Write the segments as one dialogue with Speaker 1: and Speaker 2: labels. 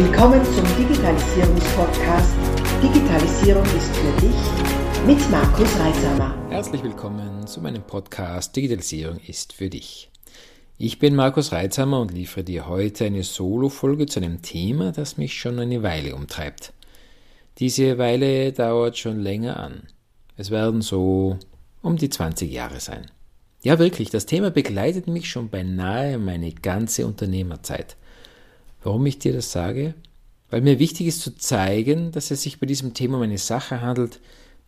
Speaker 1: Willkommen zum Digitalisierungspodcast Digitalisierung ist für dich mit Markus Reisamer.
Speaker 2: Herzlich willkommen zu meinem Podcast Digitalisierung ist für dich. Ich bin Markus Reitzhammer und liefere dir heute eine Solo-Folge zu einem Thema, das mich schon eine Weile umtreibt. Diese Weile dauert schon länger an. Es werden so um die 20 Jahre sein. Ja, wirklich, das Thema begleitet mich schon beinahe meine ganze Unternehmerzeit. Warum ich dir das sage? Weil mir wichtig ist zu zeigen, dass es sich bei diesem Thema um eine Sache handelt,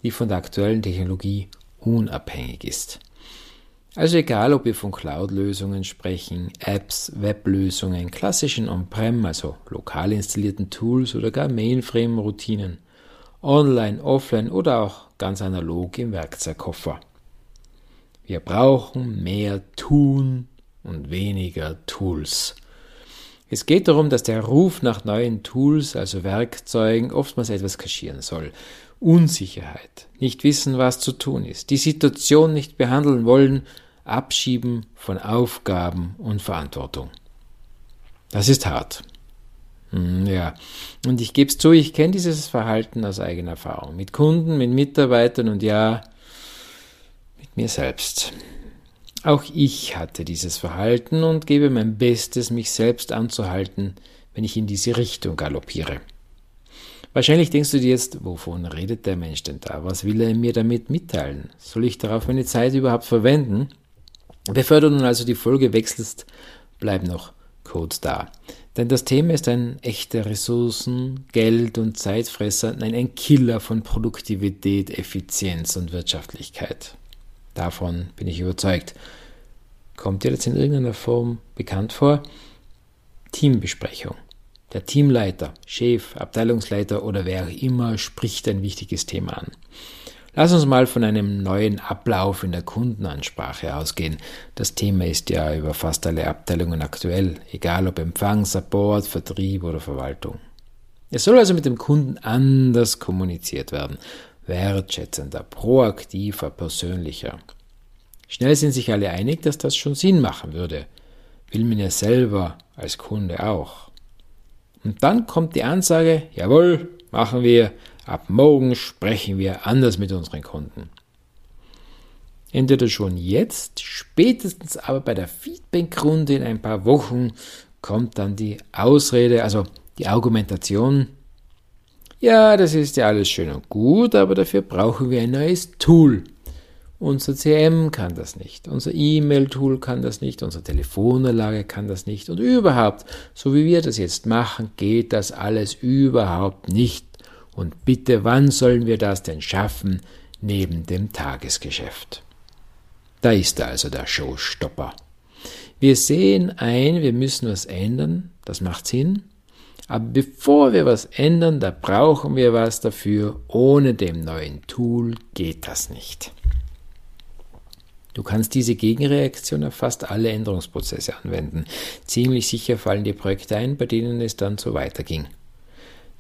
Speaker 2: die von der aktuellen Technologie unabhängig ist. Also egal, ob wir von Cloud-Lösungen sprechen, Apps, Web-Lösungen, klassischen On-Prem, also lokal installierten Tools oder gar Mainframe-Routinen, online, offline oder auch ganz analog im Werkzeugkoffer. Wir brauchen mehr Tun und weniger Tools. Es geht darum, dass der Ruf nach neuen Tools, also Werkzeugen, oftmals etwas kaschieren soll. Unsicherheit, nicht wissen, was zu tun ist, die Situation nicht behandeln wollen, Abschieben von Aufgaben und Verantwortung. Das ist hart. Hm, ja, und ich gebe es zu, ich kenne dieses Verhalten aus eigener Erfahrung. Mit Kunden, mit Mitarbeitern und ja, mit mir selbst. Auch ich hatte dieses Verhalten und gebe mein Bestes, mich selbst anzuhalten, wenn ich in diese Richtung galoppiere. Wahrscheinlich denkst du dir jetzt, wovon redet der Mensch denn da? Was will er mir damit mitteilen? Soll ich darauf meine Zeit überhaupt verwenden? Bevor du nun also die Folge wechselst, bleib noch kurz da. Denn das Thema ist ein echter Ressourcen-, Geld- und Zeitfresser, nein, ein Killer von Produktivität, Effizienz und Wirtschaftlichkeit. Davon bin ich überzeugt. Kommt dir das in irgendeiner Form bekannt vor? Teambesprechung. Der Teamleiter, Chef, Abteilungsleiter oder wer auch immer spricht ein wichtiges Thema an. Lass uns mal von einem neuen Ablauf in der Kundenansprache ausgehen. Das Thema ist ja über fast alle Abteilungen aktuell, egal ob Empfang, Support, Vertrieb oder Verwaltung. Es soll also mit dem Kunden anders kommuniziert werden wertschätzender, proaktiver, persönlicher. Schnell sind sich alle einig, dass das schon Sinn machen würde. Will man ja selber als Kunde auch. Und dann kommt die Ansage, jawohl, machen wir, ab morgen sprechen wir anders mit unseren Kunden. Entweder schon jetzt, spätestens aber bei der Feedbackrunde in ein paar Wochen kommt dann die Ausrede, also die Argumentation, ja, das ist ja alles schön und gut, aber dafür brauchen wir ein neues Tool. Unser CM kann das nicht, unser E-Mail-Tool kann das nicht, unsere Telefonanlage kann das nicht und überhaupt, so wie wir das jetzt machen, geht das alles überhaupt nicht. Und bitte, wann sollen wir das denn schaffen neben dem Tagesgeschäft? Da ist also der Showstopper. Wir sehen ein, wir müssen was ändern, das macht Sinn, aber bevor wir was ändern, da brauchen wir was dafür. Ohne dem neuen Tool geht das nicht. Du kannst diese Gegenreaktion auf fast alle Änderungsprozesse anwenden. Ziemlich sicher fallen die Projekte ein, bei denen es dann so weiterging.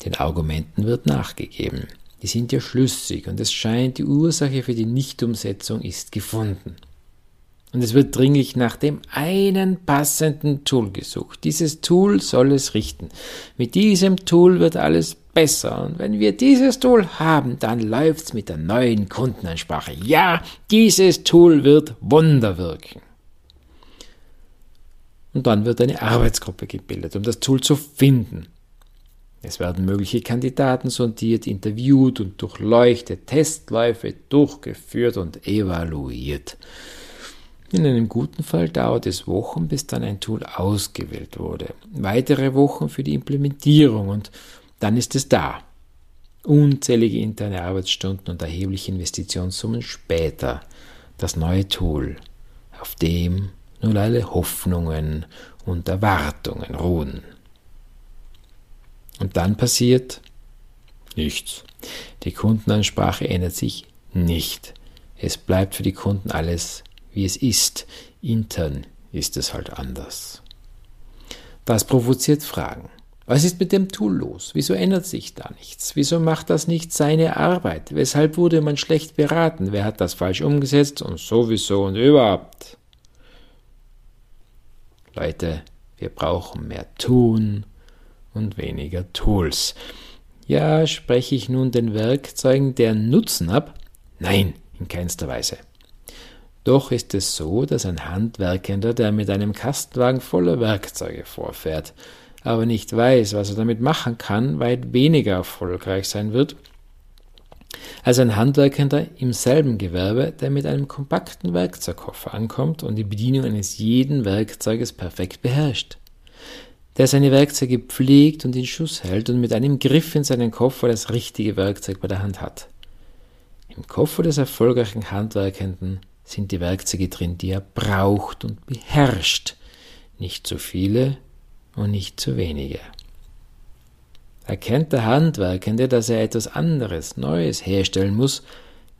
Speaker 2: Den Argumenten wird nachgegeben. Die sind ja schlüssig und es scheint, die Ursache für die Nichtumsetzung ist gefunden. Und es wird dringlich nach dem einen passenden Tool gesucht. Dieses Tool soll es richten. Mit diesem Tool wird alles besser. Und wenn wir dieses Tool haben, dann läuft's mit der neuen Kundenansprache. Ja, dieses Tool wird Wunder wirken. Und dann wird eine Arbeitsgruppe gebildet, um das Tool zu finden. Es werden mögliche Kandidaten sondiert, interviewt und durchleuchtet, Testläufe durchgeführt und evaluiert. In einem guten Fall dauert es Wochen, bis dann ein Tool ausgewählt wurde. Weitere Wochen für die Implementierung und dann ist es da. Unzählige interne Arbeitsstunden und erhebliche Investitionssummen später. Das neue Tool, auf dem nun alle Hoffnungen und Erwartungen ruhen. Und dann passiert nichts. Die Kundenansprache ändert sich nicht. Es bleibt für die Kunden alles wie es ist. Intern ist es halt anders. Das provoziert Fragen. Was ist mit dem Tool los? Wieso ändert sich da nichts? Wieso macht das nicht seine Arbeit? Weshalb wurde man schlecht beraten? Wer hat das falsch umgesetzt? Und sowieso und überhaupt. Leute, wir brauchen mehr tun und weniger Tools. Ja, spreche ich nun den Werkzeugen deren Nutzen ab? Nein, in keinster Weise. Doch ist es so, dass ein Handwerkender, der mit einem Kastenwagen voller Werkzeuge vorfährt, aber nicht weiß, was er damit machen kann, weit weniger erfolgreich sein wird, als ein Handwerkender im selben Gewerbe, der mit einem kompakten Werkzeugkoffer ankommt und die Bedienung eines jeden Werkzeuges perfekt beherrscht. Der seine Werkzeuge pflegt und in Schuss hält und mit einem Griff in seinen Koffer das richtige Werkzeug bei der Hand hat. Im Koffer des erfolgreichen Handwerkenden sind die Werkzeuge drin, die er braucht und beherrscht. Nicht zu viele und nicht zu wenige. Erkennt der Handwerkende, dass er etwas anderes, Neues herstellen muss,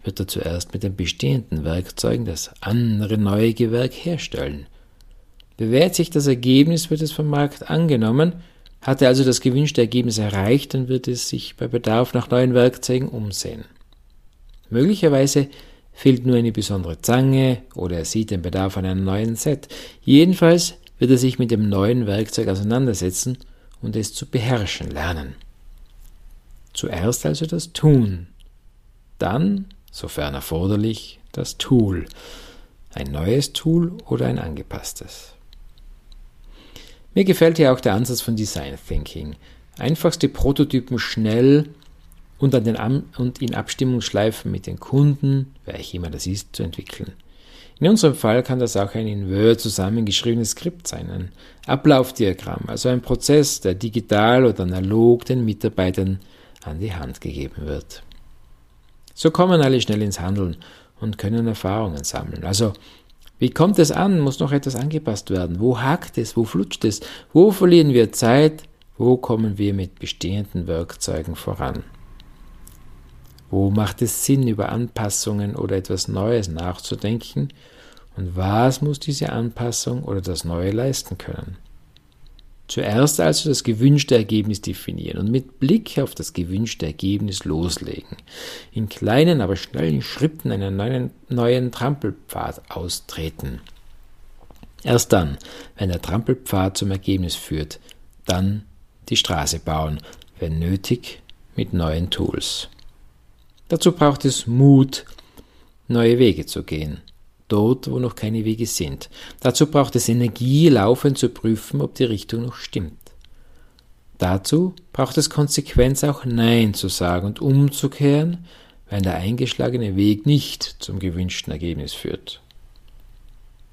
Speaker 2: wird er zuerst mit den bestehenden Werkzeugen das andere neue Gewerk herstellen. Bewährt sich das Ergebnis, wird es vom Markt angenommen, hat er also das gewünschte Ergebnis erreicht, dann wird es sich bei Bedarf nach neuen Werkzeugen umsehen. Möglicherweise fehlt nur eine besondere Zange oder er sieht den Bedarf an einem neuen Set. Jedenfalls wird er sich mit dem neuen Werkzeug auseinandersetzen und es zu beherrschen lernen. Zuerst also das Tun, dann, sofern erforderlich, das Tool, ein neues Tool oder ein angepasstes. Mir gefällt hier auch der Ansatz von Design Thinking. Einfachste Prototypen schnell und, an den Am und in Abstimmungsschleifen mit den Kunden, welche immer das ist, zu entwickeln. In unserem Fall kann das auch ein in Word zusammengeschriebenes Skript sein, ein Ablaufdiagramm, also ein Prozess, der digital oder analog den Mitarbeitern an die Hand gegeben wird. So kommen alle schnell ins Handeln und können Erfahrungen sammeln. Also, wie kommt es an? Muss noch etwas angepasst werden? Wo hakt es? Wo flutscht es? Wo verlieren wir Zeit? Wo kommen wir mit bestehenden Werkzeugen voran? Wo macht es Sinn, über Anpassungen oder etwas Neues nachzudenken? Und was muss diese Anpassung oder das Neue leisten können? Zuerst also das gewünschte Ergebnis definieren und mit Blick auf das gewünschte Ergebnis loslegen. In kleinen, aber schnellen Schritten einen neuen, neuen Trampelpfad austreten. Erst dann, wenn der Trampelpfad zum Ergebnis führt, dann die Straße bauen, wenn nötig, mit neuen Tools. Dazu braucht es Mut, neue Wege zu gehen, dort, wo noch keine Wege sind. Dazu braucht es Energie, laufend zu prüfen, ob die Richtung noch stimmt. Dazu braucht es Konsequenz, auch Nein zu sagen und umzukehren, wenn der eingeschlagene Weg nicht zum gewünschten Ergebnis führt.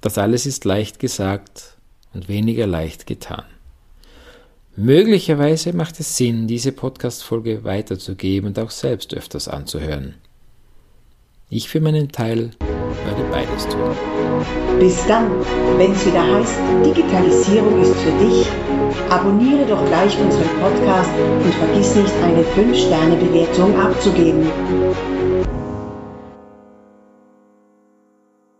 Speaker 2: Das alles ist leicht gesagt und weniger leicht getan. Möglicherweise macht es Sinn, diese Podcast-Folge weiterzugeben und auch selbst öfters anzuhören. Ich für meinen Teil werde beides tun.
Speaker 1: Bis dann, wenn es wieder heißt, Digitalisierung ist für dich, abonniere doch gleich unseren Podcast und vergiss nicht, eine 5-Sterne-Bewertung abzugeben.